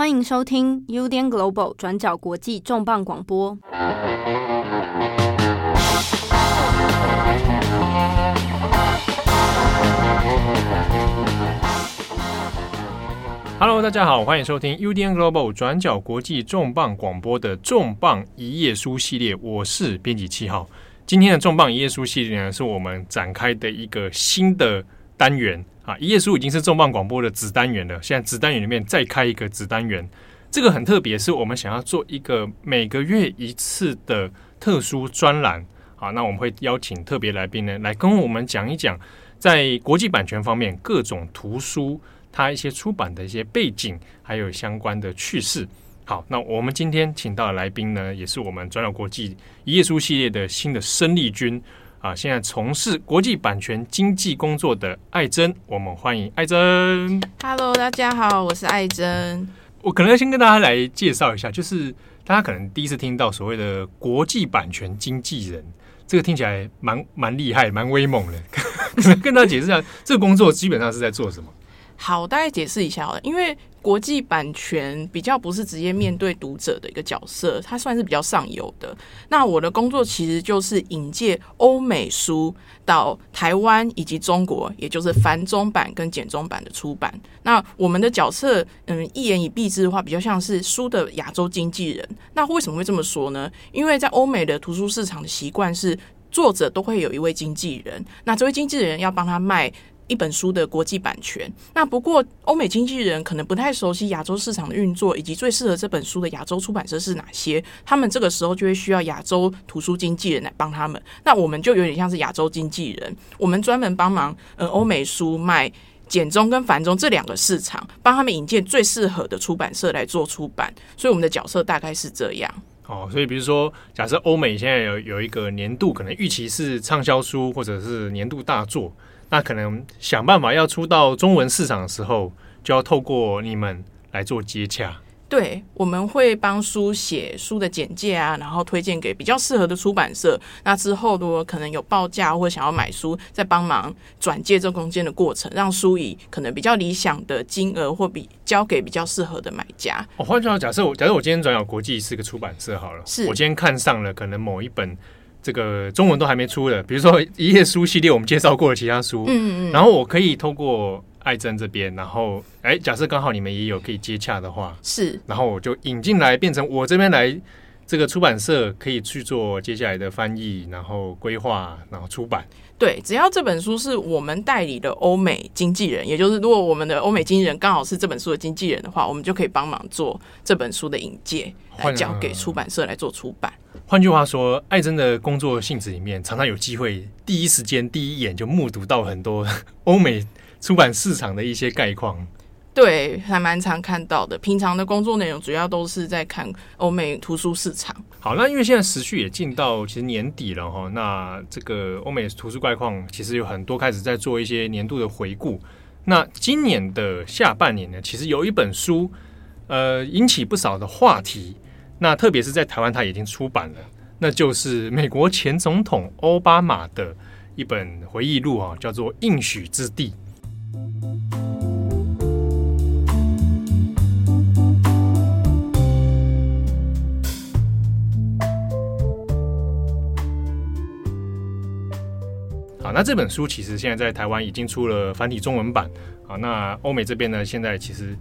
欢迎收听 UDN Global 转角国际重磅广播。Hello，大家好，欢迎收听 UDN Global 转角国际重磅广播的重磅一页书系列，我是编辑七号。今天的重磅一页书系列呢，是我们展开的一个新的单元啊！一页书已经是重磅广播的子单元了，现在子单元里面再开一个子单元，这个很特别，是我们想要做一个每个月一次的特殊专栏好。那我们会邀请特别来宾呢，来跟我们讲一讲在国际版权方面各种图书它一些出版的一些背景，还有相关的趣事。好，那我们今天请到的来宾呢，也是我们转角国际一页书系列的新的生力军啊，现在从事国际版权经纪工作的艾珍，我们欢迎艾珍。Hello，大家好，我是艾珍。我可能要先跟大家来介绍一下，就是大家可能第一次听到所谓的国际版权经纪人，这个听起来蛮蛮厉害、蛮威猛的。可 能跟大家解释一下，这个工作基本上是在做什么？好，大概解释一下好了，因为国际版权比较不是直接面对读者的一个角色，它算是比较上游的。那我的工作其实就是引介欧美书到台湾以及中国，也就是繁中版跟简中版的出版。那我们的角色，嗯，一言以蔽之的话，比较像是书的亚洲经纪人。那为什么会这么说呢？因为在欧美的图书市场的习惯是，作者都会有一位经纪人，那这位经纪人要帮他卖。一本书的国际版权，那不过欧美经纪人可能不太熟悉亚洲市场的运作，以及最适合这本书的亚洲出版社是哪些，他们这个时候就会需要亚洲图书经纪人来帮他们。那我们就有点像是亚洲经纪人，我们专门帮忙呃欧美书卖简中跟繁中这两个市场，帮他们引荐最适合的出版社来做出版。所以我们的角色大概是这样。哦，所以比如说，假设欧美现在有有一个年度可能预期是畅销书，或者是年度大作。那可能想办法要出到中文市场的时候，就要透过你们来做接洽。对，我们会帮书写书的简介啊，然后推荐给比较适合的出版社。那之后如果可能有报价或想要买书，再帮忙转介这中间的过程，让书以可能比较理想的金额或比交给比较适合的买家。哦，换句话假设我假设我今天转角国际是个出版社好了，是我今天看上了可能某一本。这个中文都还没出的，比如说一页书系列，我们介绍过的其他书，嗯嗯，然后我可以透过艾珍这边，然后哎，假设刚好你们也有可以接洽的话，是，然后我就引进来，变成我这边来这个出版社可以去做接下来的翻译，然后规划，然后出版。对，只要这本书是我们代理的欧美经纪人，也就是如果我们的欧美经纪人刚好是这本书的经纪人的话，我们就可以帮忙做这本书的引介，来交给出版社来做出版。换句话说，艾珍的工作性质里面，常常有机会第一时间、第一眼就目睹到很多 欧美出版市场的一些概况。对，还蛮常看到的。平常的工作内容主要都是在看欧美图书市场。好，那因为现在时序也进到其实年底了哈，那这个欧美图书概况其实有很多开始在做一些年度的回顾。那今年的下半年呢，其实有一本书，呃，引起不少的话题。那特别是在台湾，它已经出版了，那就是美国前总统欧巴马的一本回忆录啊，叫做《应许之地》。那这本书其实现在在台湾已经出了繁体中文版啊。那欧美这边呢，现在其实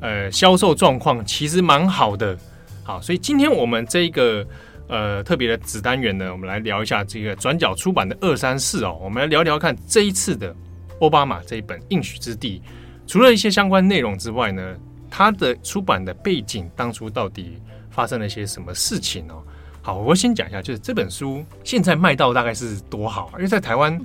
呃销售状况其实蛮好的。好，所以今天我们这一个呃特别的子单元呢，我们来聊一下这个转角出版的二三四哦。我们来聊聊看这一次的欧巴马这一本《应许之地》，除了一些相关内容之外呢，它的出版的背景当初到底发生了一些什么事情哦？好，我先讲一下，就是这本书现在卖到大概是多好？因为在台湾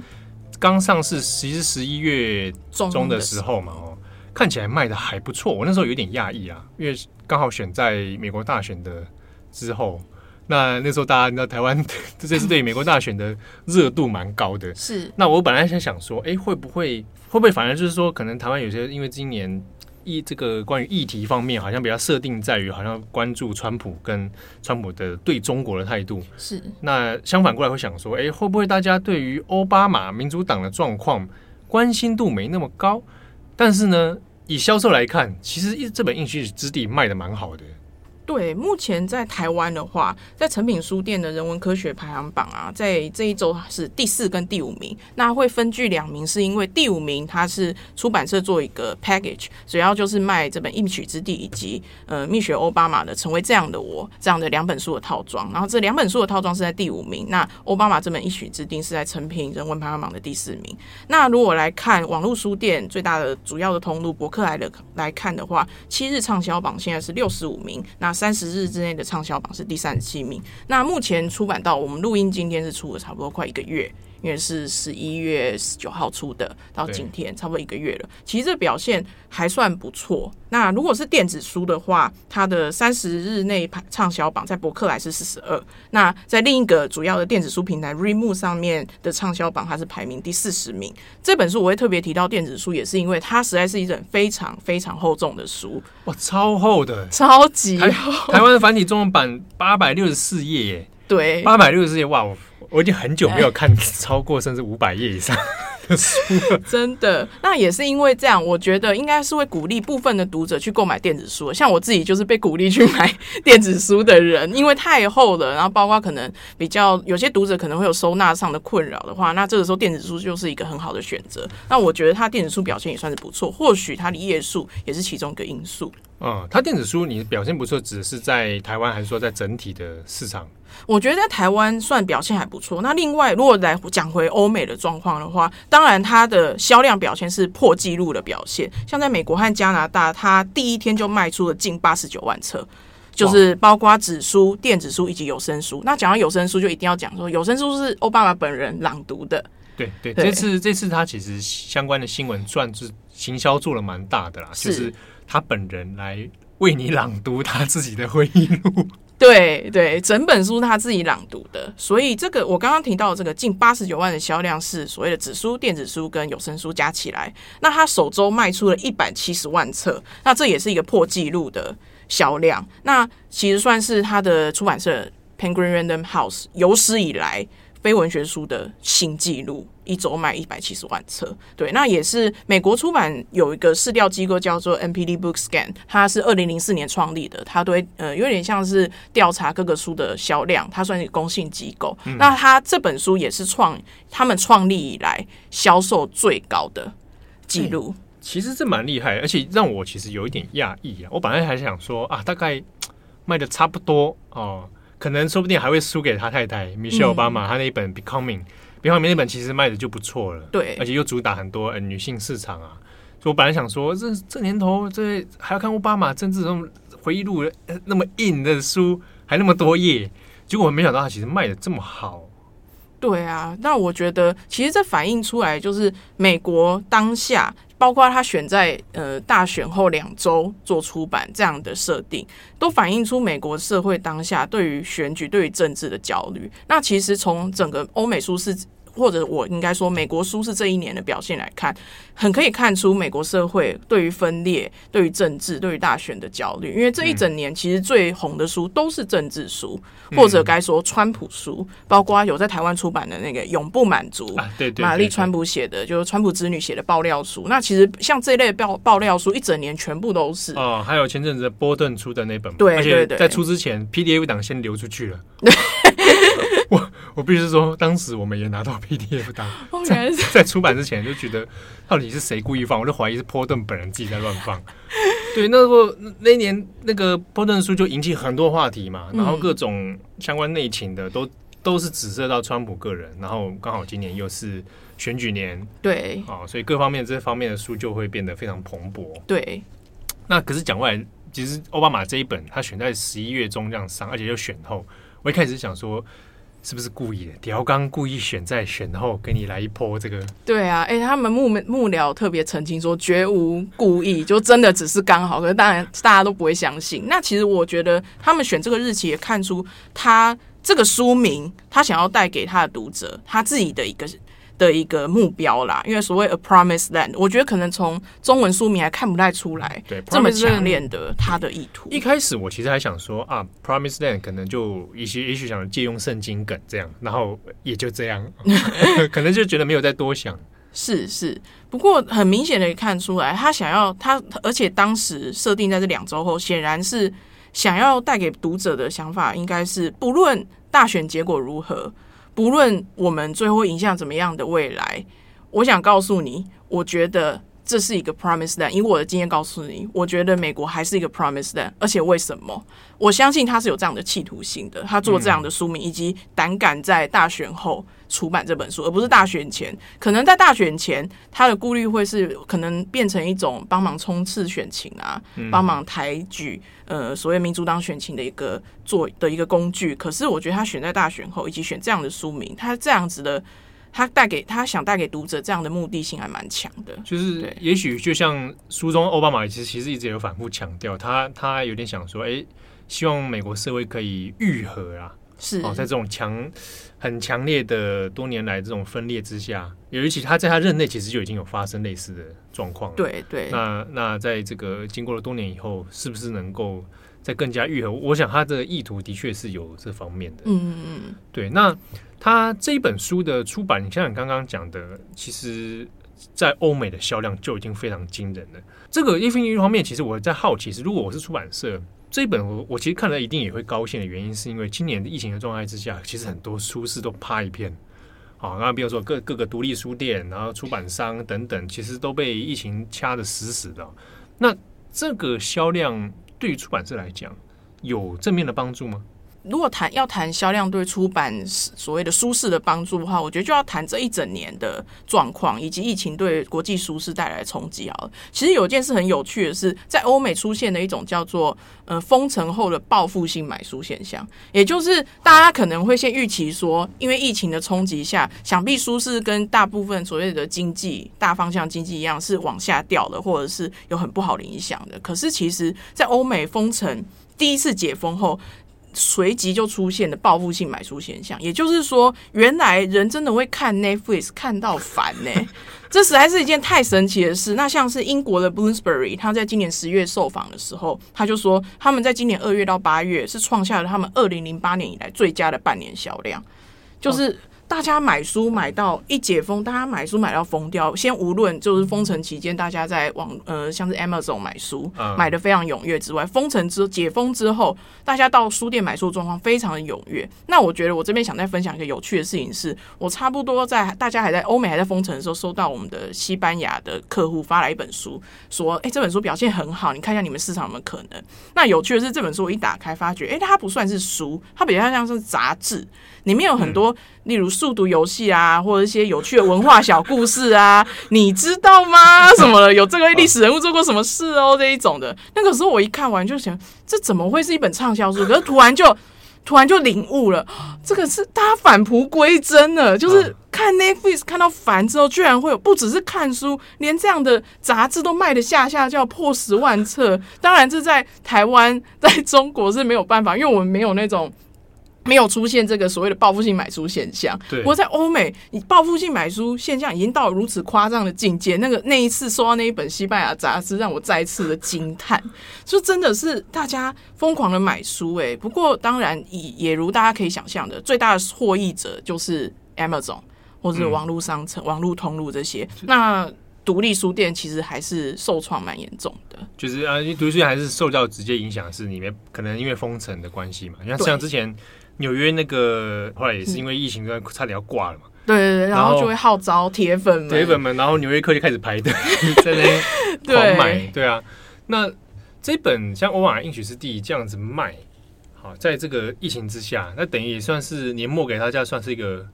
刚上市，其实十一月中的时候嘛，哦，看起来卖的还不错。我那时候有点讶异啊，因为刚好选在美国大选的之后，那那时候大家知道台湾 这次对美国大选的热度蛮高的。是，那我本来想想说，哎，会不会会不会反而就是说，可能台湾有些因为今年。议这个关于议题方面，好像比较设定在于好像关注川普跟川普的对中国的态度。是，那相反过来会想说，哎，会不会大家对于奥巴马民主党的状况关心度没那么高？但是呢，以销售来看，其实这本《应许之地》卖的蛮好的。对，目前在台湾的话，在诚品书店的人文科学排行榜啊，在这一周是第四跟第五名。那会分居两名，是因为第五名它是出版社做一个 package，主要就是卖这本《一曲之地》以及呃蜜雪欧巴马的《成为这样的我》这样的两本书的套装。然后这两本书的套装是在第五名。那欧巴马这本《一曲之地》是在诚品人文排行榜的第四名。那如果来看网络书店最大的主要的通路博客来的来看的话，七日畅销榜现在是六十五名。那三十日之内的畅销榜是第三十七名。那目前出版到我们录音今天是出了差不多快一个月。因为是十一月十九号出的，到今天差不多一个月了。其实这表现还算不错。那如果是电子书的话，它的三十日内畅销榜在博客来是四十二。那在另一个主要的电子书平台 Readmoo 上面的畅销榜，它是排名第四十名。这本书我会特别提到电子书，也是因为它实在是一本非常非常厚重的书。哇，超厚的，超级厚。台湾的繁体中文版八百六十四页耶。对，八百六十四页，哇！我我已经很久没有看超过甚至五百页以上的书了。真的，那也是因为这样，我觉得应该是会鼓励部分的读者去购买电子书。像我自己就是被鼓励去买电子书的人，因为太厚了，然后包括可能比较有些读者可能会有收纳上的困扰的话，那这个时候电子书就是一个很好的选择。那我觉得它电子书表现也算是不错，或许它的页数也是其中一个因素。嗯，它电子书你表现不错，只是在台湾还是说在整体的市场？我觉得在台湾算表现还不错。那另外，如果来讲回欧美的状况的话，当然它的销量表现是破纪录的表现。像在美国和加拿大，它第一天就卖出了近八十九万册，就是包括纸书、电子书以及有声书。那讲到有声书，就一定要讲说有声书是欧巴马本人朗读的。对对，对，这次这次他其实相关的新闻算是行销做了蛮大的啦，是就是他本人来为你朗读他自己的回忆录。对对，整本书他自己朗读的，所以这个我刚刚提到的这个近八十九万的销量是所谓的纸书、电子书跟有声书加起来，那他首周卖出了一百七十万册，那这也是一个破纪录的销量，那其实算是他的出版社 Penguin Random House 有史以来。非文学书的新纪录，一周卖一百七十万册。对，那也是美国出版有一个市调机构叫做 NPD Bookscan，它是二零零四年创立的，它对呃有点像是调查各个书的销量，它算是公信机构。嗯、那它这本书也是创他们创立以来销售最高的记录。其实这蛮厉害，而且让我其实有一点讶异啊！我本来还想说啊，大概卖的差不多哦。可能说不定还会输给他太太米歇尔·奥巴马，他那一本《Becoming》，《Becoming》那本其实卖的就不错了，对，而且又主打很多呃女性市场啊。所以我本来想说，这这年头这还要看奥巴马政治这种回忆录那么硬的书，还那么多页，结果我没想到他其实卖的这么好。对啊，那我觉得其实这反映出来就是美国当下。包括他选在呃大选后两周做出版这样的设定，都反映出美国社会当下对于选举、对于政治的焦虑。那其实从整个欧美书市。或者我应该说，美国书是这一年的表现来看，很可以看出美国社会对于分裂、对于政治、对于大选的焦虑。因为这一整年其实最红的书都是政治书，或者该说川普书，包括有在台湾出版的那个《永不满足》，对对，玛丽川普写的，就是川普子女写的爆料书。那其实像这一类爆爆料书，一整年全部都是哦。还有前阵子波顿出的那本，对对对，在出之前，PDF 档先流出去了。我我必须说，当时我们也拿到 PDF 档，在在出版之前就觉得，到底是谁故意放？我就怀疑是波顿本人自己在乱放。对，那时候那一年那个波顿书就引起很多话题嘛，然后各种相关内情的都都是指涉到川普个人，然后刚好今年又是选举年，对，啊，所以各方面这方面的书就会变得非常蓬勃。对，那可是讲过来，其实奥巴马这一本他选在十一月中这样上，而且又选后，我一开始想说。是不是故意的？调刚故意选在选后给你来一波这个？对啊，哎、他们幕幕僚特别澄清说绝无故意，就真的只是刚好。可是当然大家都不会相信。那其实我觉得他们选这个日期也看出他这个书名，他想要带给他的读者他自己的一个。的一个目标啦，因为所谓 A Promised Land，我觉得可能从中文书名还看不太出来，对，这么强烈的他的意图。一开始我其实还想说啊，Promised Land 可能就一些也许想借用圣经梗这样，然后也就这样，可能就觉得没有再多想。是是，不过很明显的看出来，他想要他，而且当时设定在这两周后，显然是想要带给读者的想法，应该是不论大选结果如何，不论我们最后影响怎么样的未来，我想告诉你，我觉得。这是一个 promise land，以我的经验告诉你，我觉得美国还是一个 promise land，而且为什么？我相信他是有这样的企图心的，他做这样的书名，以及胆敢在大选后出版这本书，而不是大选前。可能在大选前，他的顾虑会是可能变成一种帮忙冲刺选情啊，帮忙抬举呃所谓民主党选情的一个做的一个工具。可是我觉得他选在大选后，以及选这样的书名，他这样子的。他带给他想带给读者这样的目的性还蛮强的，就是也许就像书中奥巴马其实其实一直有反复强调，他他有点想说，哎，希望美国社会可以愈合啊，是哦，在这种强很强烈的多年来这种分裂之下，尤其他在他任内其实就已经有发生类似的状况，对对。那那在这个经过了多年以后，是不是能够再更加愈合？我想他的意图的确是有这方面的，嗯嗯嗯，对，那。他这一本书的出版，你像你刚刚讲的，其实，在欧美的销量就已经非常惊人了。这个一一方面，其实我在好奇是，如果我是出版社，这一本我我其实看了一定也会高兴的原因，是因为今年的疫情的状态之下，其实很多书市都趴一片。好，那比如说各各个独立书店，然后出版商等等，其实都被疫情掐得死死的。那这个销量对于出版社来讲，有正面的帮助吗？如果谈要谈销量对出版所谓的舒适的帮助的话，我觉得就要谈这一整年的状况，以及疫情对国际舒适带来冲击好了。其实有一件事很有趣的是，在欧美出现的一种叫做呃封城后的报复性买书现象，也就是大家可能会先预期说，因为疫情的冲击下，想必舒适跟大部分所谓的经济大方向经济一样是往下掉的，或者是有很不好的影响的。可是其实，在欧美封城第一次解封后，随即就出现的报复性买书现象，也就是说，原来人真的会看 Netflix 看到烦呢、欸，这实在是一件太神奇的事。那像是英国的 Bloomsbury，他在今年十月受访的时候，他就说，他们在今年二月到八月是创下了他们二零零八年以来最佳的半年销量，就是。大家买书买到一解封，大家买书买到疯掉。先无论就是封城期间，大家在网呃像是 Amazon 买书买的非常踊跃之外，封城之解封之后，大家到书店买书状况非常的踊跃。那我觉得我这边想再分享一个有趣的事情是，我差不多在大家还在欧美还在封城的时候，收到我们的西班牙的客户发来一本书，说：“哎、欸，这本书表现很好，你看一下你们市场有没有可能？”那有趣的是，这本书我一打开发觉，哎、欸，它不算是书，它比较像是杂志，里面有很多。例如速读游戏啊，或者一些有趣的文化小故事啊，你知道吗？什么的，有这个历史人物做过什么事哦，这一种的。那个时候我一看完就想，这怎么会是一本畅销书？可是突然就突然就领悟了，这个是大家返璞归真了。就是看 Netflix 看到烦之后，居然会有不只是看书，连这样的杂志都卖得下下叫破十万册。当然，这在台湾、在中国是没有办法，因为我们没有那种。没有出现这个所谓的报复性买书现象。对。不过在欧美，你报复性买书现象已经到了如此夸张的境界。那个那一次收到那一本西班牙杂志，让我再次的惊叹，就真的是大家疯狂的买书哎。不过当然也也如大家可以想象的，最大的获益者就是 Amazon 或者网络商城、嗯、网络通路这些。那独立书店其实还是受创蛮严重的。就是啊，独立书店还是受到直接影响，是里面可能因为封城的关系嘛。像像之前。纽约那个后来也是因为疫情，差点要挂了嘛。对对对，然后就会号召铁粉们，铁粉们，然后纽约客就开始排队 在那边狂买。对，啊，那这本像欧玛英许之地这样子卖，好，在这个疫情之下，那等于也算是年末给大家算是一个。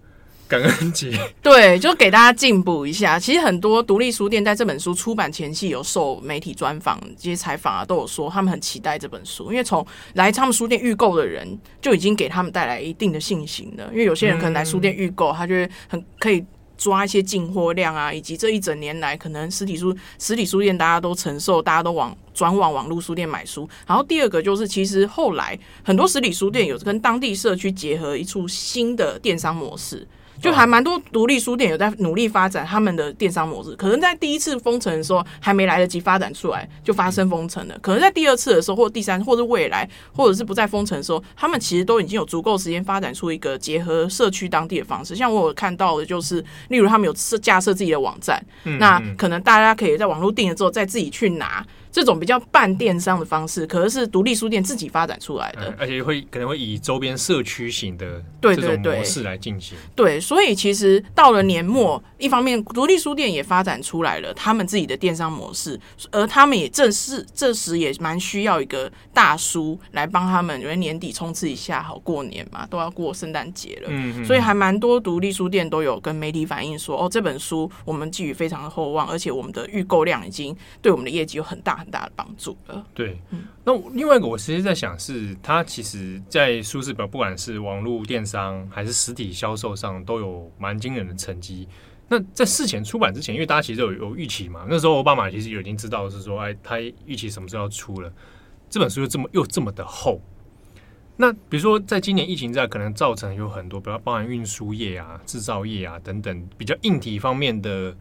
感恩节，对，就给大家进步一下。其实很多独立书店在这本书出版前夕有受媒体专访、这些采访啊，都有说他们很期待这本书，因为从来他们书店预购的人就已经给他们带来一定的信心了。因为有些人可能来书店预购，他就会很可以抓一些进货量啊，以及这一整年来可能实体书实体书店大家都承受，大家都往转往网络书店买书。然后第二个就是，其实后来很多实体书店有跟当地社区结合一处新的电商模式。就还蛮多独立书店有在努力发展他们的电商模式。可能在第一次封城的时候还没来得及发展出来，就发生封城了。可能在第二次的时候，或第三，或是未来，或者是不再封城的时候，他们其实都已经有足够时间发展出一个结合社区当地的方式。像我有看到的，就是例如他们有设架设自己的网站，那可能大家可以在网络订了之后再自己去拿。这种比较半电商的方式，可能是独立书店自己发展出来的，而且会可能会以周边社区型的这种模式来进行。对，对，对，所以其实到了年末，一方面独立书店也发展出来了他们自己的电商模式，而他们也正是这时也蛮需要一个大书来帮他们，因为年底冲刺一下，好过年嘛，都要过圣诞节了，嗯嗯，所以还蛮多独立书店都有跟媒体反映说，哦，这本书我们寄予非常的厚望，而且我们的预购量已经对我们的业绩有很大。很大的帮助了。对，那另外一个我其实在想是，它其实，在舒适表不管是网络电商还是实体销售上，都有蛮惊人的成绩。那在事前出版之前，因为大家其实有有预期嘛，那时候奥巴马其实有已经知道是说，哎，他预期什么时候要出了这本书又这么又这么的厚。那比如说，在今年疫情在可能造成有很多，比如包含运输业啊、制造业啊等等比较硬体方面的。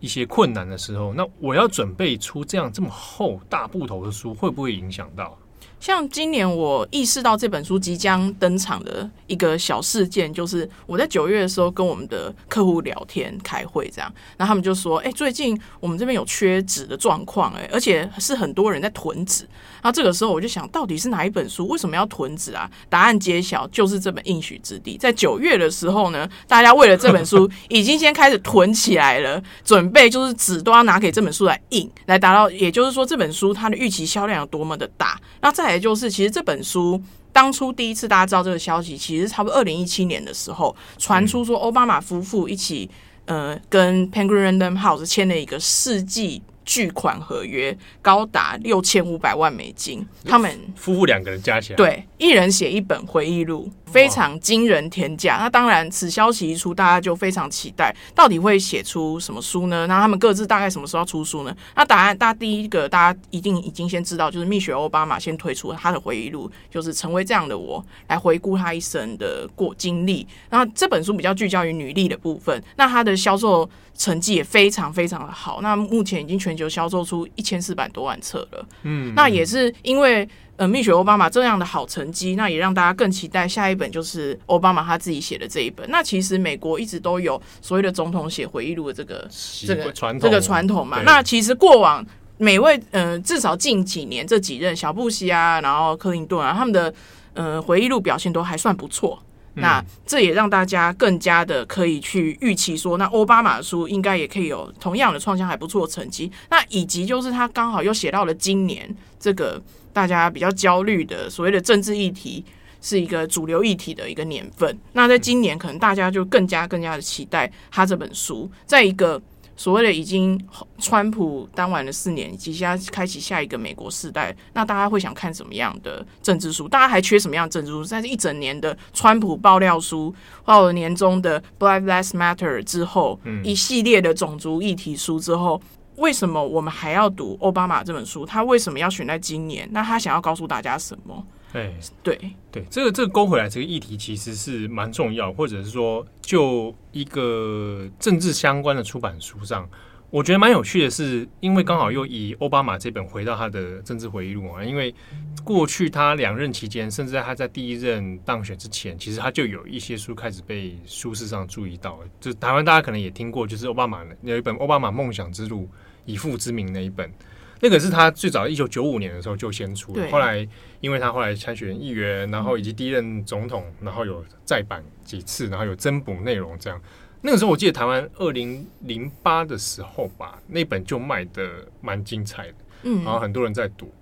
一些困难的时候，那我要准备出这样这么厚大部头的书，会不会影响到？像今年我意识到这本书即将登场的一个小事件，就是我在九月的时候跟我们的客户聊天开会，这样，那他们就说：“哎，最近我们这边有缺纸的状况，哎，而且是很多人在囤纸。”那这个时候我就想到底是哪一本书？为什么要囤纸啊？答案揭晓，就是这本《应许之地》。在九月的时候呢，大家为了这本书 已经先开始囤起来了，准备就是纸都要拿给这本书来印，来达到，也就是说这本书它的预期销量有多么的大。那在也就是，其实这本书当初第一次大家知道这个消息，其实差不多二零一七年的时候传出说，奥巴马夫妇一起呃跟 Penguin Random House 签了一个世纪巨款合约，高达六千五百万美金。他们夫妇两个人加起来，对，一人写一本回忆录。非常惊人天价，那当然，此消息一出，大家就非常期待，到底会写出什么书呢？那他们各自大概什么时候要出书呢？那答案，大家第一个，大家一定已经先知道，就是蜜雪欧巴马先推出他的回忆录，就是成为这样的我，来回顾他一生的过经历。那这本书比较聚焦于女力的部分，那它的销售成绩也非常非常的好，那目前已经全球销售出一千四百多万册了。嗯，那也是因为。呃，蜜雪奥巴马这样的好成绩，那也让大家更期待下一本就是奥巴马他自己写的这一本。那其实美国一直都有所谓的总统写回忆录的这个这个传这个传统嘛。那其实过往每位呃，至少近几年这几任小布希啊，然后克林顿啊，他们的呃回忆录表现都还算不错。那这也让大家更加的可以去预期说，那奥巴马的书应该也可以有同样的创新还不错的成绩。那以及就是他刚好又写到了今年这个。大家比较焦虑的所谓的政治议题是一个主流议题的一个年份。那在今年，可能大家就更加更加的期待他这本书，在一个所谓的已经川普当完了四年，即将开启下一个美国时代。那大家会想看什么样的政治书？大家还缺什么样的政治书？在这一整年的川普爆料书，到了年终的 Black Lives Matter 之后，一系列的种族议题书之后。为什么我们还要读奥巴马这本书？他为什么要选在今年？那他想要告诉大家什么？对对对，这个这个勾回来，这个议题其实是蛮重要，或者是说，就一个政治相关的出版书上，我觉得蛮有趣的是，因为刚好又以奥巴马这本回到他的政治回忆录啊，因为过去他两任期间，甚至在他在第一任当选之前，其实他就有一些书开始被书市上注意到，就台湾大家可能也听过，就是奥巴马有一本《奥巴马梦想之路》。以父之名那一本，那个是他最早一九九五年的时候就先出了。后来因为他后来参选议员，然后以及第一任总统，然后有再版几次，然后有增补内容这样。那个时候我记得台湾二零零八的时候吧，那本就卖的蛮精彩的，嗯，然后很多人在读。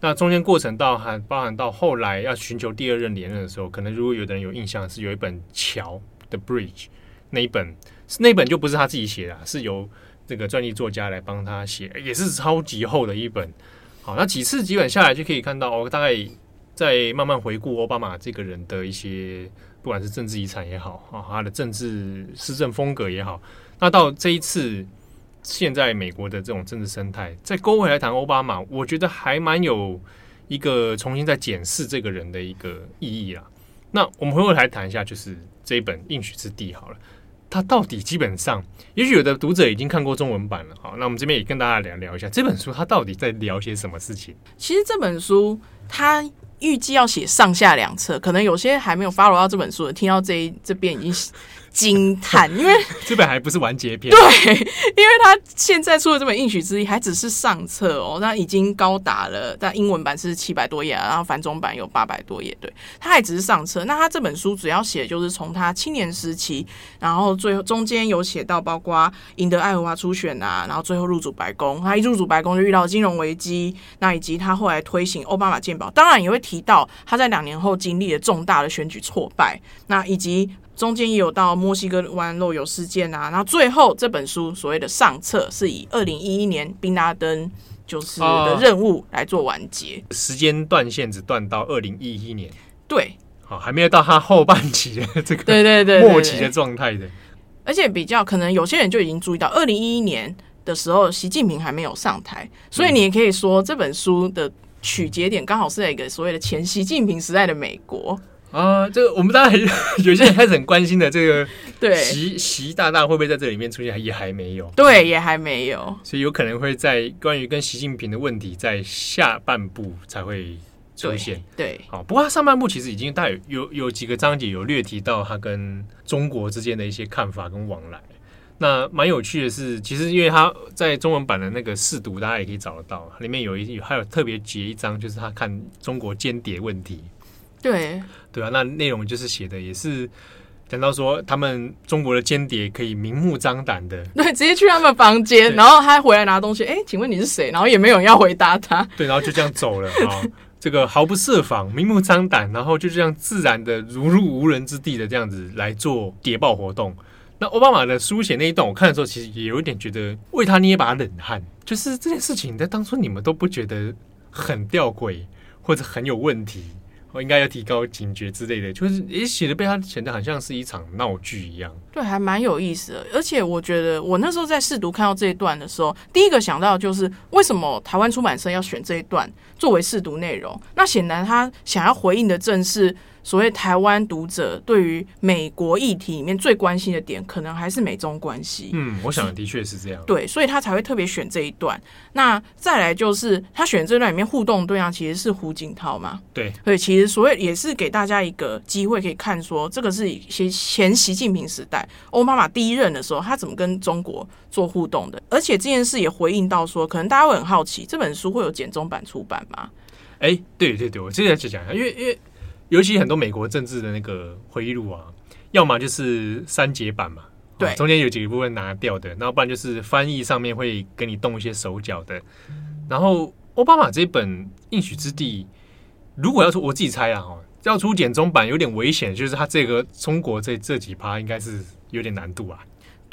那中间过程到还包含到后来要寻求第二任连任的时候，可能如果有的人有印象，是有一本《桥》的 Bridge 那一本，那一本就不是他自己写的，是由。这个专利作家来帮他写，也是超级厚的一本。好，那几次几本下来，就可以看到哦，大概在慢慢回顾奥巴马这个人的一些，不管是政治遗产也好，啊，他的政治施政风格也好。那到这一次，现在美国的这种政治生态，再勾回来谈奥巴马，我觉得还蛮有一个重新再检视这个人的一个意义啊。那我们回过来谈一下，就是这一本《应许之地》好了。他到底基本上，也许有的读者已经看过中文版了。好，那我们这边也跟大家聊聊一下这本书，他到底在聊些什么事情？其实这本书他预计要写上下两册，可能有些还没有 follow 到这本书的，听到这一这边已经。惊叹，因为这本还不是完结篇。对，因为他现在出的这本《应许之地》还只是上册哦，那已经高达了。但英文版是七百多页，然后繁中版有八百多页。对，他还只是上册。那他这本书主要写的就是从他青年时期，然后最后中间有写到包括赢得爱荷华初选啊，然后最后入主白宫。他一入主白宫就遇到金融危机，那以及他后来推行奥巴马健保，当然也会提到他在两年后经历了重大的选举挫败，那以及。中间也有到墨西哥湾漏油事件啊，然后最后这本书所谓的上册是以二零一一年宾拉登就是的任务来做完结，哦、时间断线只断到二零一一年，对，好，还没有到他后半期的这个对对对。末期的状态的，而且比较可能有些人就已经注意到二零一一年的时候，习近平还没有上台，所以你也可以说这本书的取节点刚好是在一个所谓的前习近平时代的美国。啊，这个我们当然 有些人开始很关心的，这个 对习习大大会不会在这里面出现，也还没有，对，也还没有，所以有可能会在关于跟习近平的问题，在下半部才会出现。对，对好，不过他上半部其实已经大有有有几个章节有略提到他跟中国之间的一些看法跟往来。那蛮有趣的是，其实因为他在中文版的那个试读，大家也可以找得到，里面有一还有特别截一章，就是他看中国间谍问题。对对啊，那内容就是写的也是讲到说，他们中国的间谍可以明目张胆的，对，直接去他们房间，然后他回来拿东西，哎，请问你是谁？然后也没有人要回答他，对，然后就这样走了啊，这个毫不设防，明目张胆，然后就这样自然的如入无人之地的这样子来做谍报活动。那奥巴马的书写那一段，我看的时候其实也有一点觉得为他捏把冷汗，就是这件事情在当初你们都不觉得很吊诡或者很有问题。我应该要提高警觉之类的，就是也写的被他写的很像是一场闹剧一样。对，还蛮有意思的。而且我觉得我那时候在试读看到这一段的时候，第一个想到就是为什么台湾出版社要选这一段作为试读内容？那显然他想要回应的正是。所谓台湾读者对于美国议题里面最关心的点，可能还是美中关系。嗯，我想的确是这样。对，所以他才会特别选这一段。那再来就是他选这段里面互动对象其实是胡锦涛嘛？对，所以其实所谓也是给大家一个机会，可以看说这个是前前习近平时代奥巴马第一任的时候，他怎么跟中国做互动的。而且这件事也回应到说，可能大家会很好奇，这本书会有简中版出版吗？哎、欸，对对对，我接下来就讲一下，因为因为。尤其很多美国政治的那个回忆录啊，要么就是删节版嘛，对，中间有几个部分拿掉的，然后不然就是翻译上面会给你动一些手脚的。然后奥巴马这本《应许之地》，如果要出，我自己猜啊，哦，要出简中版有点危险，就是他这个中国这这几趴应该是有点难度啊。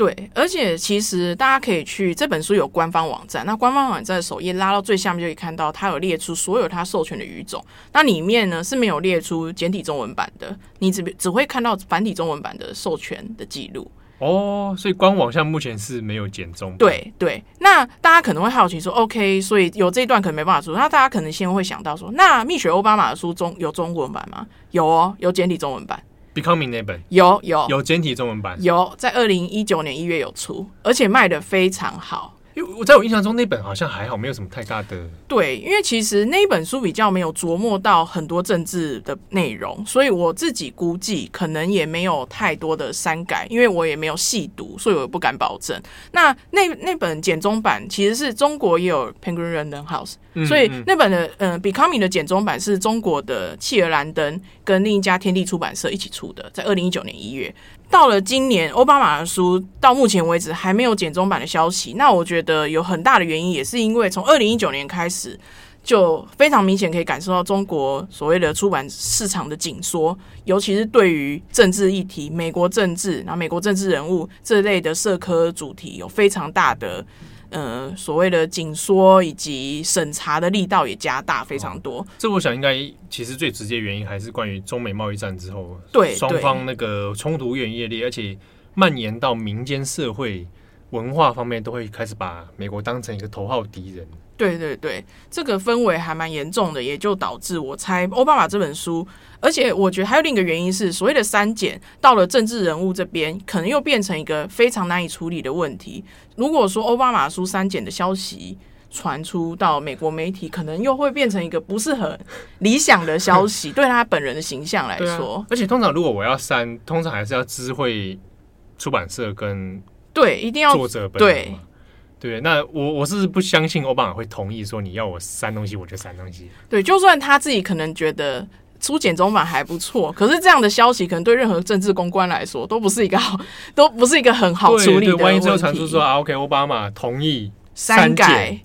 对，而且其实大家可以去这本书有官方网站，那官方网站的首页拉到最下面就可以看到，它有列出所有它授权的语种，那里面呢是没有列出简体中文版的，你只只会看到繁体中文版的授权的记录。哦，所以官网上目前是没有简中版。对对，那大家可能会好奇说，OK，所以有这一段可能没办法出，那大家可能先会想到说，那蜜雪奥巴马的书中有中文版吗？有哦，有简体中文版。Becoming 那本有有。有简体中文版，有在二零一九年一月有出，而且卖的非常好。因为我在我印象中那本好像还好，没有什么太大的。对，因为其实那一本书比较没有琢磨到很多政治的内容，所以我自己估计可能也没有太多的删改，因为我也没有细读，所以我也不敢保证。那那那本简中版其实是中国也有 Penguin Random House，所以那本的嗯、呃、Becoming 的简中版是中国的契尔兰登跟另一家天地出版社一起出的，在二零一九年一月。到了今年，奥巴马的书到目前为止还没有简中版的消息。那我觉得有很大的原因，也是因为从二零一九年开始，就非常明显可以感受到中国所谓的出版市场的紧缩，尤其是对于政治议题、美国政治，然后美国政治人物这类的社科主题有非常大的。呃，所谓的紧缩以及审查的力道也加大非常多。哦、这我想应该其实最直接原因还是关于中美贸易战之后，对双方那个冲突越演越烈，而且蔓延到民间社会，文化方面都会开始把美国当成一个头号敌人。对对对，这个氛围还蛮严重的，也就导致我猜奥巴马这本书，而且我觉得还有另一个原因是，所谓的删减到了政治人物这边，可能又变成一个非常难以处理的问题。如果说奥巴马书删减的消息传出到美国媒体，可能又会变成一个不是很理想的消 息，对他本人的形象来说。啊、而且通常如果我要删，通常还是要知会出版社跟对，一定要作者本人嘛。对，那我我是不相信欧巴马会同意说你要我删东西我就删东西。对，就算他自己可能觉得出简中版还不错，可是这样的消息可能对任何政治公关来说都不是一个好，都不是一个很好处理的问题。万一最后传出说啊，OK，奥巴马同意删改，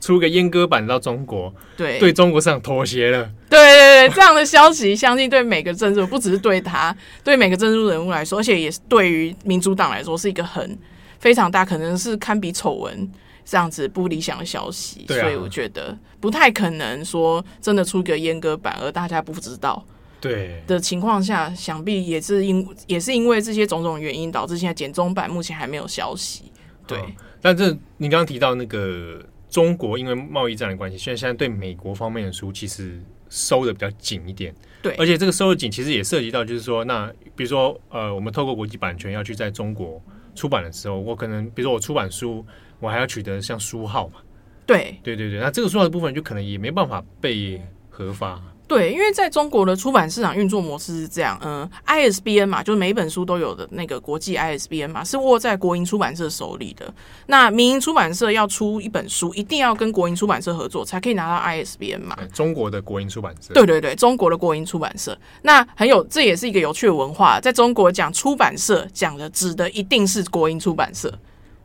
出个阉割版到中国，对，对中国市场妥协了。对对对，这样的消息，相信对每个政治，不只是对他，对每个政治人物来说，而且也是对于民主党来说，是一个很。非常大，可能是堪比丑闻这样子不理想的消息，啊，所以我觉得不太可能说真的出一个阉割版而大家不知道。对的情况下，想必也是因也是因为这些种种原因导致现在简中版目前还没有消息。对，嗯、但这你刚刚提到那个中国因为贸易战的关系，现在现在对美国方面的书其实收的比较紧一点。对，而且这个收的紧其实也涉及到就是说，那比如说呃，我们透过国际版权要去在中国。出版的时候，我可能比如说我出版书，我还要取得像书号嘛。对，对对对，那这个书号的部分就可能也没办法被核发。对，因为在中国的出版市场运作模式是这样，嗯，ISBN 嘛，就是每一本书都有的那个国际 ISBN 嘛，是握在国营出版社手里的。那民营出版社要出一本书，一定要跟国营出版社合作，才可以拿到 ISBN 嘛。中国的国营出版社。对对对，中国的国营出版社。那很有，这也是一个有趣的文化，在中国讲出版社，讲的指的一定是国营出版社。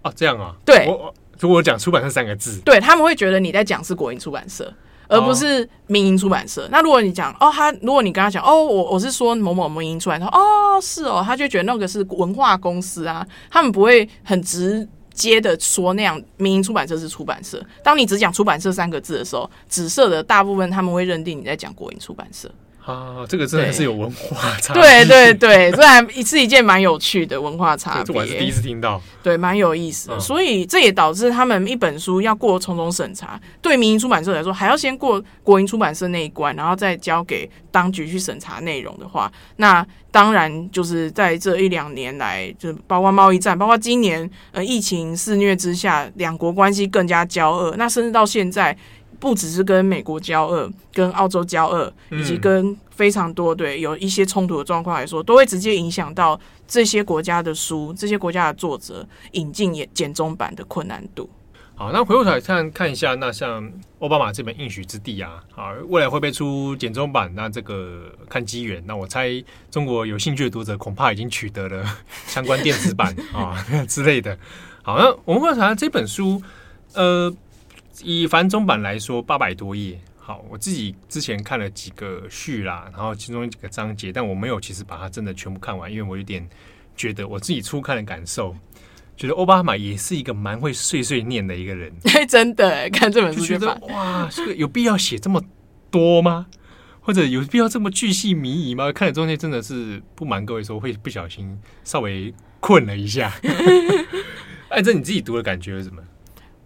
哦，这样啊。对。我如果讲出版社三个字，对他们会觉得你在讲是国营出版社。而不是民营出版社。那如果你讲哦，他如果你跟他讲哦，我我是说某某民营出版社，哦是哦，他就觉得那个是文化公司啊，他们不会很直接的说那样民营出版社是出版社。当你只讲出版社三个字的时候，紫色的大部分他们会认定你在讲国营出版社。啊，这个真的是有文化差对，对对对，这还是一件蛮有趣的文化差 别。这我是第一次听到，对，蛮有意思的。嗯。所以这也导致他们一本书要过重重审查，对民营出版社来说，还要先过国营出版社那一关，然后再交给当局去审查内容的话，那当然就是在这一两年来，就包括贸易战，包括今年呃疫情肆虐之下，两国关系更加交恶。那甚至到现在。不只是跟美国交恶，跟澳洲交恶，以及跟非常多对有一些冲突的状况来说，都会直接影响到这些国家的书，这些国家的作者引进也简中版的困难度。好，那回过头来看看一下，那像奥巴马这本应许之地啊，好，未来会不会出简中版？那这个看机缘。那我猜中国有兴趣的读者恐怕已经取得了相关电子版啊 之类的。好，那我们观察这本书，呃。以繁中版来说，八百多页。好，我自己之前看了几个序啦，然后其中几个章节，但我没有其实把它真的全部看完，因为我有点觉得我自己初看的感受，觉得奥巴马也是一个蛮会碎碎念的一个人。真的，看这本书觉得哇，这个有必要写这么多吗？或者有必要这么巨细靡遗吗？看了中间真的是不瞒各位说，会不小心稍微困了一下。哎，这你自己读的感觉是什么？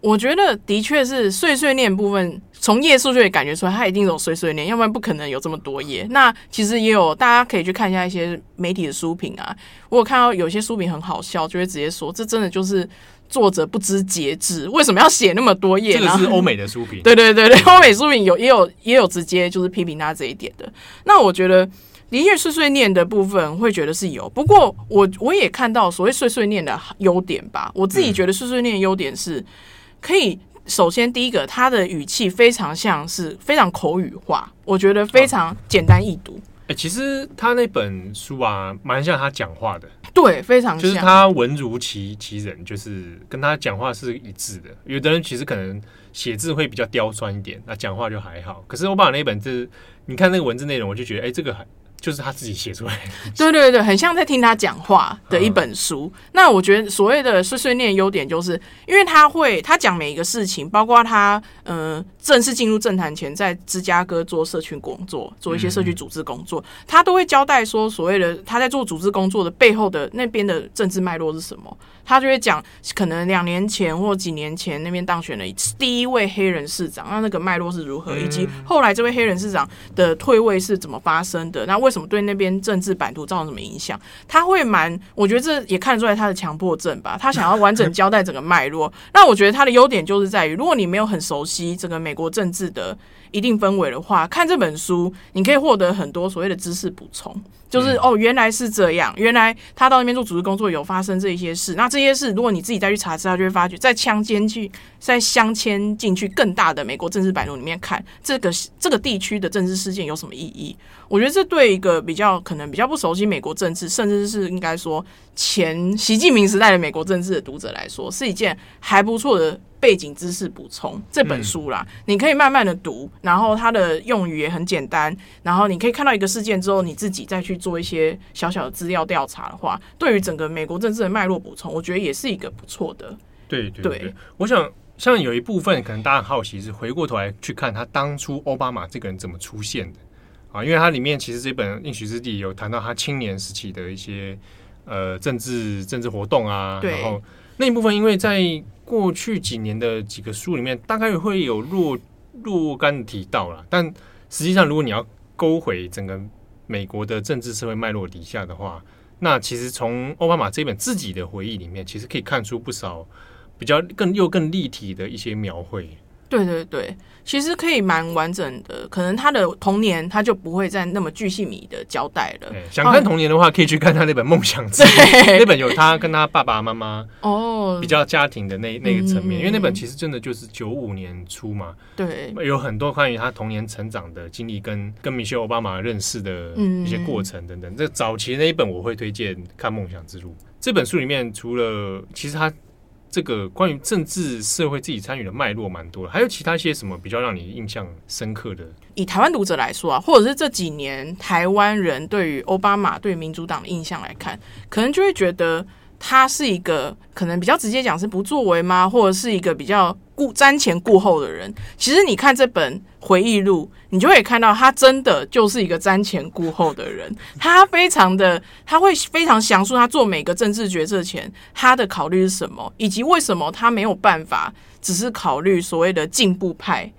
我觉得的确是碎碎念部分，从页数就可以感觉出来，它一定有碎碎念，要不然不可能有这么多页。那其实也有，大家可以去看一下一些媒体的书评啊。我有看到有些书评很好笑，就会直接说，这真的就是作者不知节制，为什么要写那么多页？这个是欧美的书评，对 对对对，欧美书评有也有也有直接就是批评他这一点的。那我觉得的确碎碎念的部分会觉得是有，不过我我也看到所谓碎碎念的优点吧。我自己觉得碎碎念的优点是。嗯可以，首先第一个，他的语气非常像是非常口语化，我觉得非常简单易读。哎、欸，其实他那本书啊，蛮像他讲话的，对，非常像，就是他文如其其人，就是跟他讲话是一致的。有的人其实可能写字会比较刁钻一点，那讲话就还好。可是我把那本字，你看那个文字内容，我就觉得，哎、欸，这个还就是他自己写出来的，对对对，很像在听他讲话的一本书。嗯、那我觉得所谓的碎碎念优点，就是因为他会他讲每一个事情，包括他呃正式进入政坛前，在芝加哥做社群工作，做一些社区组织工作，嗯、他都会交代说所谓的他在做组织工作的背后的那边的政治脉络是什么。他就会讲，可能两年前或几年前那边当选了一次第一位黑人市长，那那个脉络是如何，以及后来这位黑人市长的退位是怎么发生的？那为什么对那边政治版图造成什么影响？他会蛮，我觉得这也看得出来他的强迫症吧。他想要完整交代整个脉络。那我觉得他的优点就是在于，如果你没有很熟悉整个美国政治的一定氛围的话，看这本书你可以获得很多所谓的知识补充。就是哦，原来是这样，原来他到那边做组织工作有发生这一些事。那这些事，如果你自己再去查资料，就会发觉，在镶嵌去，在镶嵌进去更大的美国政治版图里面看，这个这个地区的政治事件有什么意义？我觉得这对一个比较可能比较不熟悉美国政治，甚至是应该说前习近平时代的美国政治的读者来说，是一件还不错的。背景知识补充这本书啦，嗯、你可以慢慢的读，然后它的用语也很简单，然后你可以看到一个事件之后，你自己再去做一些小小的资料调查的话，对于整个美国政治的脉络补充，我觉得也是一个不错的。对对对，对。我想像有一部分可能大家很好奇是回过头来去看他当初奥巴马这个人怎么出现的。啊，因为它里面其实这本应许之地有谈到他青年时期的一些呃政治政治活动啊，然后那一部分因为在。过去几年的几个书里面，大概会有若若干提到了，但实际上，如果你要勾回整个美国的政治社会脉络底下的话，那其实从奥巴马这本自己的回忆里面，其实可以看出不少比较更又更立体的一些描绘。对对对。其实可以蛮完整的，可能他的童年他就不会再那么巨细靡的交代了。想看童年的话，可以去看他那本《梦想之路》，那本有他跟他爸爸妈妈哦比较家庭的那那个层面，因为那本其实真的就是九五年初嘛，对，有很多关于他童年成长的经历，跟跟米歇尔奥巴马认识的一些过程等等。这早期那一本我会推荐看《梦想之路》这本书里面，除了其实他。这个关于政治社会自己参与的脉络蛮多的，还有其他一些什么比较让你印象深刻的？以台湾读者来说啊，或者是这几年台湾人对于奥巴马、对民主党的印象来看，可能就会觉得他是一个可能比较直接讲是不作为吗？或者是一个比较顾瞻前顾后的人？其实你看这本回忆录。你就会看到，他真的就是一个瞻前顾后的人。他非常的，他会非常详述他做每个政治决策前他的考虑是什么，以及为什么他没有办法只是考虑所谓的进步派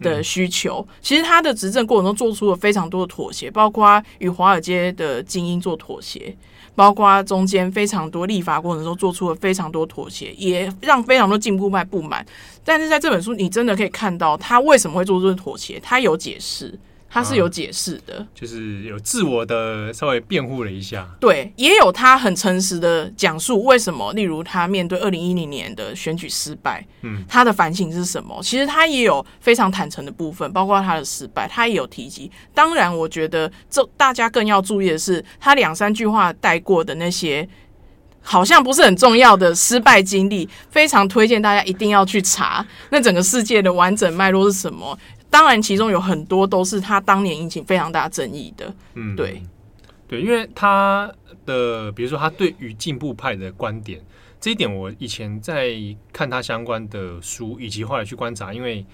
的需求。其实他的执政过程中做出了非常多的妥协，包括与华尔街的精英做妥协。包括中间非常多立法过程中做出了非常多妥协，也让非常多进步派不满。但是在这本书，你真的可以看到他为什么会做出妥协，他有解释。他是有解释的、啊，就是有自我的稍微辩护了一下。对，也有他很诚实的讲述为什么，例如他面对二零一零年的选举失败，嗯，他的反省是什么？其实他也有非常坦诚的部分，包括他的失败，他也有提及。当然，我觉得这大家更要注意的是，他两三句话带过的那些好像不是很重要的失败经历，非常推荐大家一定要去查那整个世界的完整脉络是什么。当然，其中有很多都是他当年引起非常大争议的。嗯，对，对，因为他的，比如说他对于进步派的观点，这一点我以前在看他相关的书，以及后来去观察，因为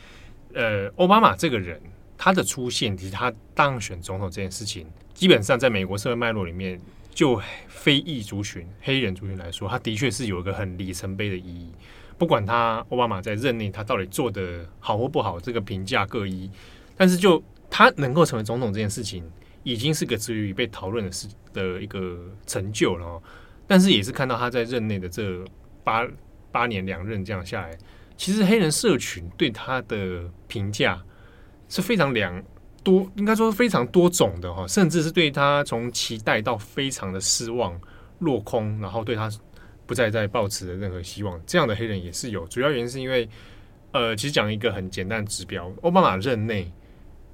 呃，奥巴马这个人他的出现，以及他当选总统这件事情，基本上在美国社会脉络里面，就非裔族群、黑人族群来说，他的确是有一个很里程碑的意义。不管他奥巴马在任内他到底做得好或不好，这个评价各异。但是就他能够成为总统这件事情，已经是个值得被讨论的事的一个成就了。但是也是看到他在任内的这八八年两任这样下来，其实黑人社群对他的评价是非常两多，应该说非常多种的哈，甚至是对他从期待到非常的失望落空，然后对他。不再再抱持的任何希望，这样的黑人也是有。主要原因是因为，呃，其实讲一个很简单的指标，奥巴马任内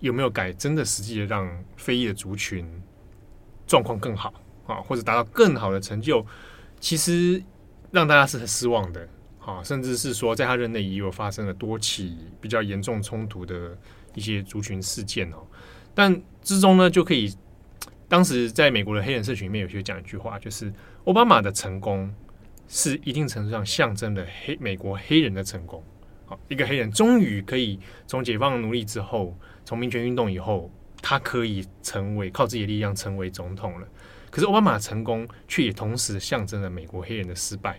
有没有改，真的实际的让非裔的族群状况更好啊，或者达到更好的成就，其实让大家是很失望的啊，甚至是说，在他任内也有发生了多起比较严重冲突的一些族群事件哦。但之中呢，就可以。当时在美国的黑人社群里面，有些讲一句话，就是奥巴马的成功是一定程度上象征了黑美国黑人的成功。好，一个黑人终于可以从解放奴隶之后，从民权运动以后，他可以成为靠自己的力量成为总统了。可是奥巴马成功却也同时象征了美国黑人的失败，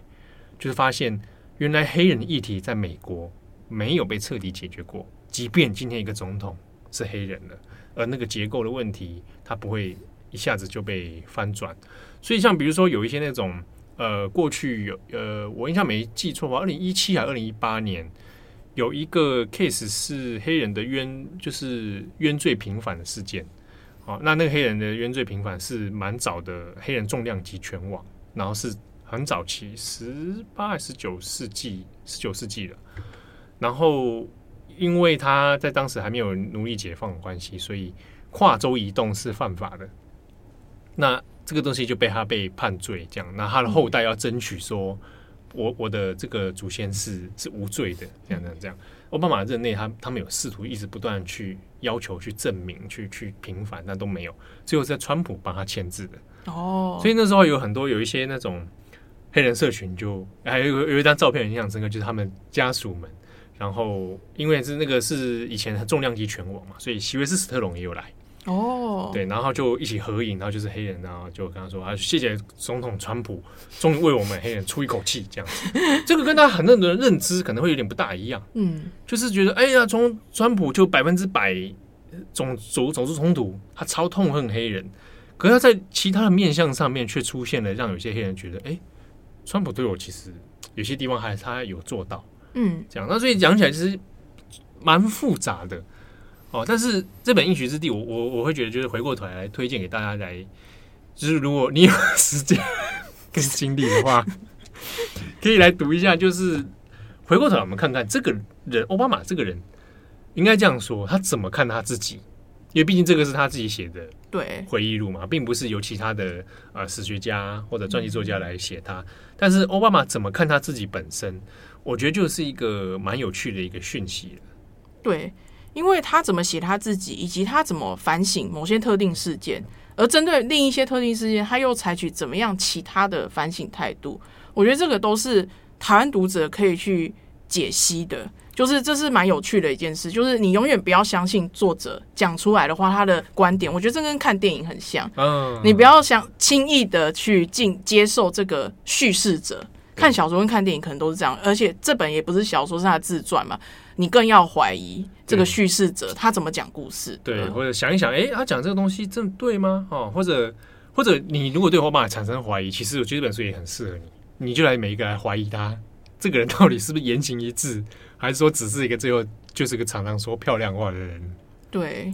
就是发现原来黑人的议题在美国没有被彻底解决过，即便今天一个总统是黑人了，而那个结构的问题，他不会。一下子就被翻转，所以像比如说有一些那种呃，过去有呃，我印象没记错吧，二零一七还二零一八年有一个 case 是黑人的冤，就是冤罪平反的事件。好，那那个黑人的冤罪平反是蛮早的，黑人重量级拳王，然后是很早期十八还是九世纪，十九世纪了。然后因为他在当时还没有奴隶解放的关系，所以跨州移动是犯法的。那这个东西就被他被判罪，这样，那他的后代要争取说，我我的这个祖先是是无罪的，这样这样这样。奥巴马任内，他他们有试图一直不断去要求去证明，去去平反，但都没有，最后在川普帮他签字的。哦，所以那时候有很多有一些那种黑人社群就，还有有一张照片很印象深刻，就是他们家属们，然后因为是那个是以前重量级拳王嘛，所以席维斯史特龙也有来。哦，对，然后就一起合影，然后就是黑人，然后就跟他说啊，谢谢总统川普，终于为我们黑人出一口气，这样子。这个跟他很多人的认知可能会有点不大一样，嗯，就是觉得哎呀，从川普就百分之百种族种族冲突，他超痛恨黑人，可是他在其他的面相上面却出现了让有些黑人觉得，哎，川普对我其实有些地方还是他有做到，嗯，这样，那所以讲起来其实蛮复杂的。哦，但是这本《应许之地》我，我我我会觉得，就是回过头来推荐给大家来，就是如果你有 时间跟精力的话，可以来读一下。就是回过头来，我们看看这个人，奥巴马这个人，应该这样说，他怎么看他自己？因为毕竟这个是他自己写的，对回忆录嘛，并不是由其他的啊史学家或者传记作家来写他。但是奥巴马怎么看他自己本身？我觉得就是一个蛮有趣的一个讯息了。对。因为他怎么写他自己，以及他怎么反省某些特定事件，而针对另一些特定事件，他又采取怎么样其他的反省态度？我觉得这个都是台湾读者可以去解析的，就是这是蛮有趣的一件事。就是你永远不要相信作者讲出来的话，他的观点，我觉得这跟看电影很像。嗯，你不要想轻易的去进接受这个叙事者。看小说跟看电影可能都是这样，而且这本也不是小说，是他的自传嘛。你更要怀疑这个叙事者他怎么讲故事，对，或者想一想，哎，他讲这个东西真的对吗？哦，或者或者你如果对奥巴马产生怀疑，其实我觉得这本书也很适合你，你就来每一个来怀疑他这个人到底是不是言行一致，还是说只是一个最后就是个常常说漂亮话的人？对。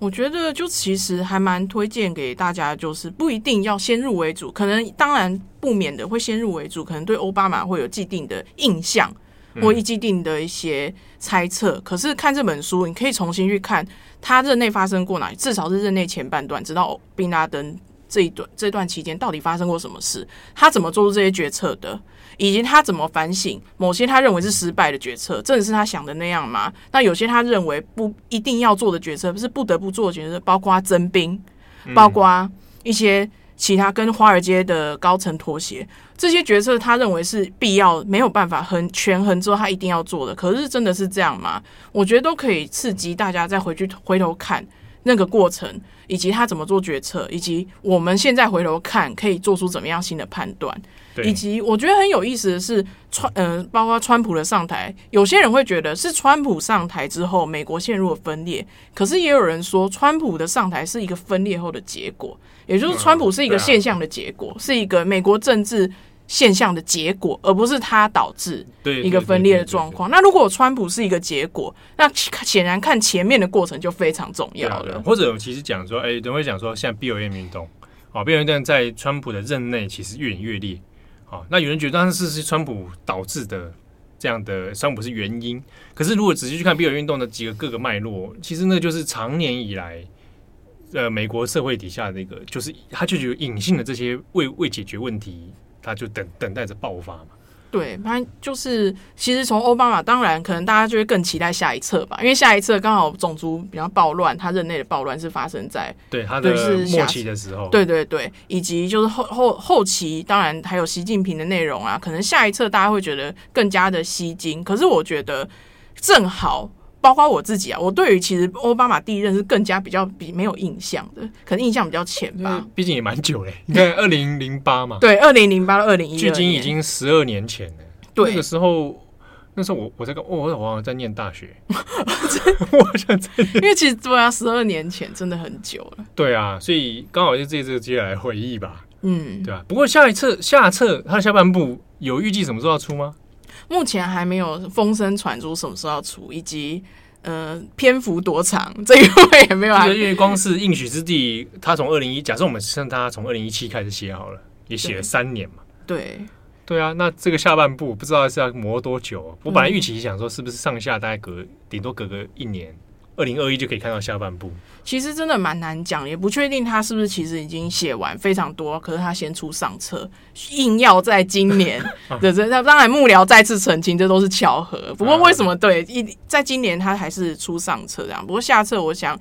我觉得就其实还蛮推荐给大家，就是不一定要先入为主，可能当然不免的会先入为主，可能对奥巴马会有既定的印象或一既定的一些猜测。嗯、可是看这本书，你可以重新去看他任内发生过哪里，至少是任内前半段，直到宾拉登这一段这段期间到底发生过什么事，他怎么做出这些决策的。以及他怎么反省某些他认为是失败的决策，真的是他想的那样吗？那有些他认为不一定要做的决策，不是不得不做的决策，包括征兵，包括一些其他跟华尔街的高层妥协，这些决策他认为是必要，没有办法衡权衡之后他一定要做的。可是真的是这样吗？我觉得都可以刺激大家再回去回头看那个过程，以及他怎么做决策，以及我们现在回头看可以做出怎么样新的判断。以及我觉得很有意思的是，川嗯、呃，包括川普的上台，有些人会觉得是川普上台之后，美国陷入了分裂。可是也有人说，川普的上台是一个分裂后的结果，也就是川普是一个现象的结果，是一个美国政治现象的结果，而不是他导致一个分裂的状况。那如果川普是一个结果，那显然看前面的过程就非常重要了。或者其实讲说，哎，等会讲说，像 BLM 运动，啊，BLM 运动在川普的任内其实越演越烈。好，那有人觉得当时是川普导致的这样的，川普是原因。可是如果仔细去看 BLM 运动的几个各个脉络，其实那就是长年以来，呃，美国社会底下的一个，就是他就有隐性的这些未未解决问题，他就等等待着爆发嘛。对，他就是其实从奥巴马，当然可能大家就会更期待下一册吧，因为下一册刚好种族比较暴乱，他任内的暴乱是发生在对他的末期的时候，对对对，以及就是后后后期，当然还有习近平的内容啊，可能下一册大家会觉得更加的吸睛。可是我觉得正好。包括我自己啊，我对于其实奥巴马第一任是更加比较比没有印象的，可能印象比较浅吧。毕竟也蛮久嘞，你看 二零零八嘛，对，二零零八到二零一，距今已经十二年前了。对，那个时候，那时候我我在跟，哦，我好像在念大学，我想在，因为其实对啊，十二年前真的很久了。对啊，所以刚好就借这个机会来回忆吧。嗯，对吧？不过下一次下册它的下半部有预计什么时候要出吗？目前还没有风声传出什么时候要出，以及呃篇幅多长，这个我也没有。因为光是应许之地，他从二零一，假设我们像他从二零一七开始写好了，也写了三年嘛。对对啊，那这个下半部不知道是要磨多久。我本来预期想说，是不是上下大概隔顶多隔个一年。二零二一就可以看到下半部，其实真的蛮难讲，也不确定他是不是其实已经写完非常多，可是他先出上册，硬要在今年，对当然幕僚再次澄清，这都是巧合。不过为什么对一在今年他还是出上册这样？不过下册我想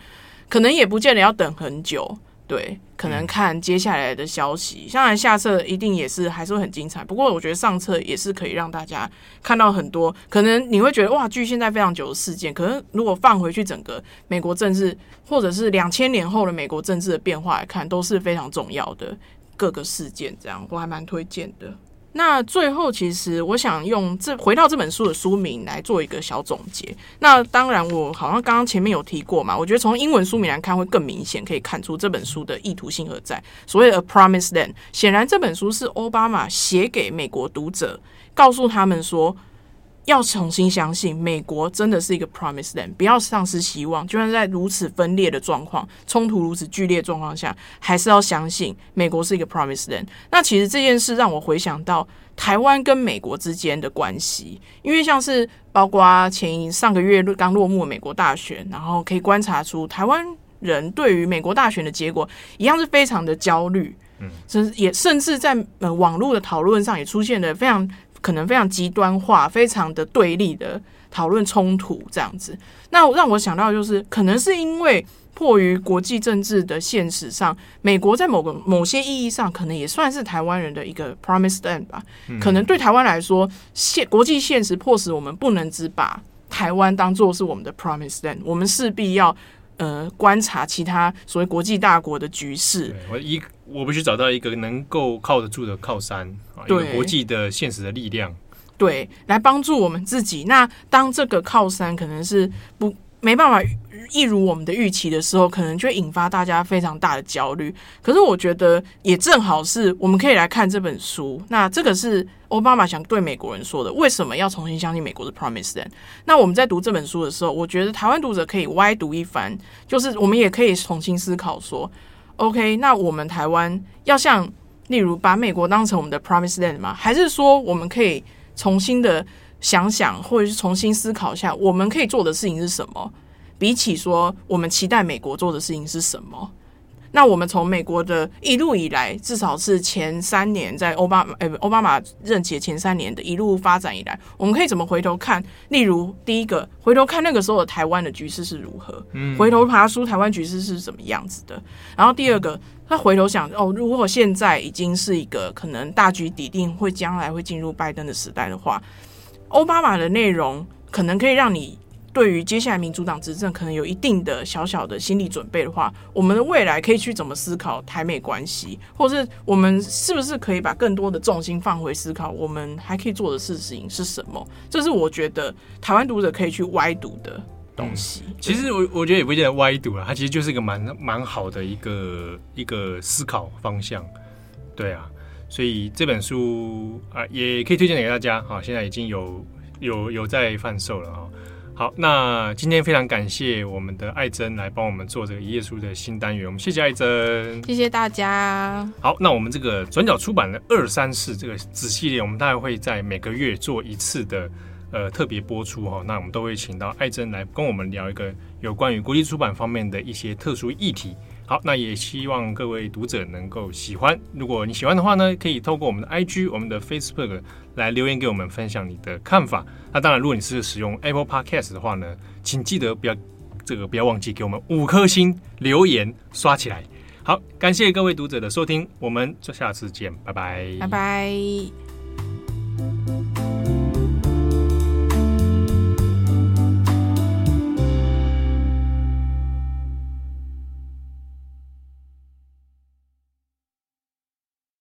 可能也不见得要等很久。对，可能看接下来的消息。当然，下册一定也是还是会很精彩。不过，我觉得上册也是可以让大家看到很多。可能你会觉得哇，距现在非常久的事件，可能如果放回去整个美国政治，或者是两千年后的美国政治的变化来看，都是非常重要的各个事件。这样，我还蛮推荐的。那最后，其实我想用这回到这本书的书名来做一个小总结。那当然，我好像刚刚前面有提过嘛，我觉得从英文书名来看会更明显，可以看出这本书的意图性何在。所谓 A Promised Land，显然这本书是奥巴马写给美国读者，告诉他们说。要重新相信美国真的是一个 promised land，不要丧失希望。就算在如此分裂的状况、冲突如此剧烈状况下，还是要相信美国是一个 promised land。那其实这件事让我回想到台湾跟美国之间的关系，因为像是包括前上个月刚落幕的美国大选，然后可以观察出台湾人对于美国大选的结果一样是非常的焦虑，嗯，甚至也甚至在呃网络的讨论上也出现了非常。可能非常极端化、非常的对立的讨论冲突这样子，那让我想到就是，可能是因为迫于国际政治的现实上，美国在某个某些意义上，可能也算是台湾人的一个 promised land 吧。可能对台湾来说，现国际现实迫使我们不能只把台湾当做是我们的 promised land，我们势必要呃观察其他所谓国际大国的局势。我一。我必须找到一个能够靠得住的靠山啊，一个国际的现实的力量，对，来帮助我们自己。那当这个靠山可能是不没办法一如我们的预期的时候，可能就会引发大家非常大的焦虑。可是我觉得也正好是我们可以来看这本书。那这个是奥巴马想对美国人说的：为什么要重新相信美国的 Promise Land？那我们在读这本书的时候，我觉得台湾读者可以歪读一番，就是我们也可以重新思考说。OK，那我们台湾要像，例如把美国当成我们的 Promise Land 吗？还是说我们可以重新的想想，或者是重新思考一下，我们可以做的事情是什么？比起说我们期待美国做的事情是什么？那我们从美国的一路以来，至少是前三年在奥巴马呃奥巴马任期的前三年的一路发展以来，我们可以怎么回头看？例如第一个，回头看那个时候的台湾的局势是如何，嗯回头爬梳台湾局势是什么样子的。然后第二个，他回头想哦，如果现在已经是一个可能大局已定，会将来会进入拜登的时代的话，奥巴马的内容可能可以让你。对于接下来民主党执政可能有一定的小小的心理准备的话，我们的未来可以去怎么思考台美关系，或是我们是不是可以把更多的重心放回思考我们还可以做的事情是什么？这是我觉得台湾读者可以去歪读的东西。嗯、其实我我觉得也不见得歪读了，它其实就是一个蛮蛮好的一个一个思考方向。对啊，所以这本书啊也可以推荐给大家啊，现在已经有有有在贩售了啊。好，那今天非常感谢我们的艾珍来帮我们做这个一页书的新单元，我们谢谢艾珍，谢谢大家。好，那我们这个转角出版的二三四这个子系列，我们大概会在每个月做一次的呃特别播出哈。那我们都会请到艾珍来跟我们聊一个有关于国际出版方面的一些特殊议题好，那也希望各位读者能够喜欢。如果你喜欢的话呢，可以透过我们的 IG、我们的 Facebook 来留言给我们，分享你的看法。那当然，如果你是使用 Apple Podcast 的话呢，请记得不要这个不要忘记给我们五颗星留言刷起来。好，感谢各位读者的收听，我们就下次见，拜拜，拜拜。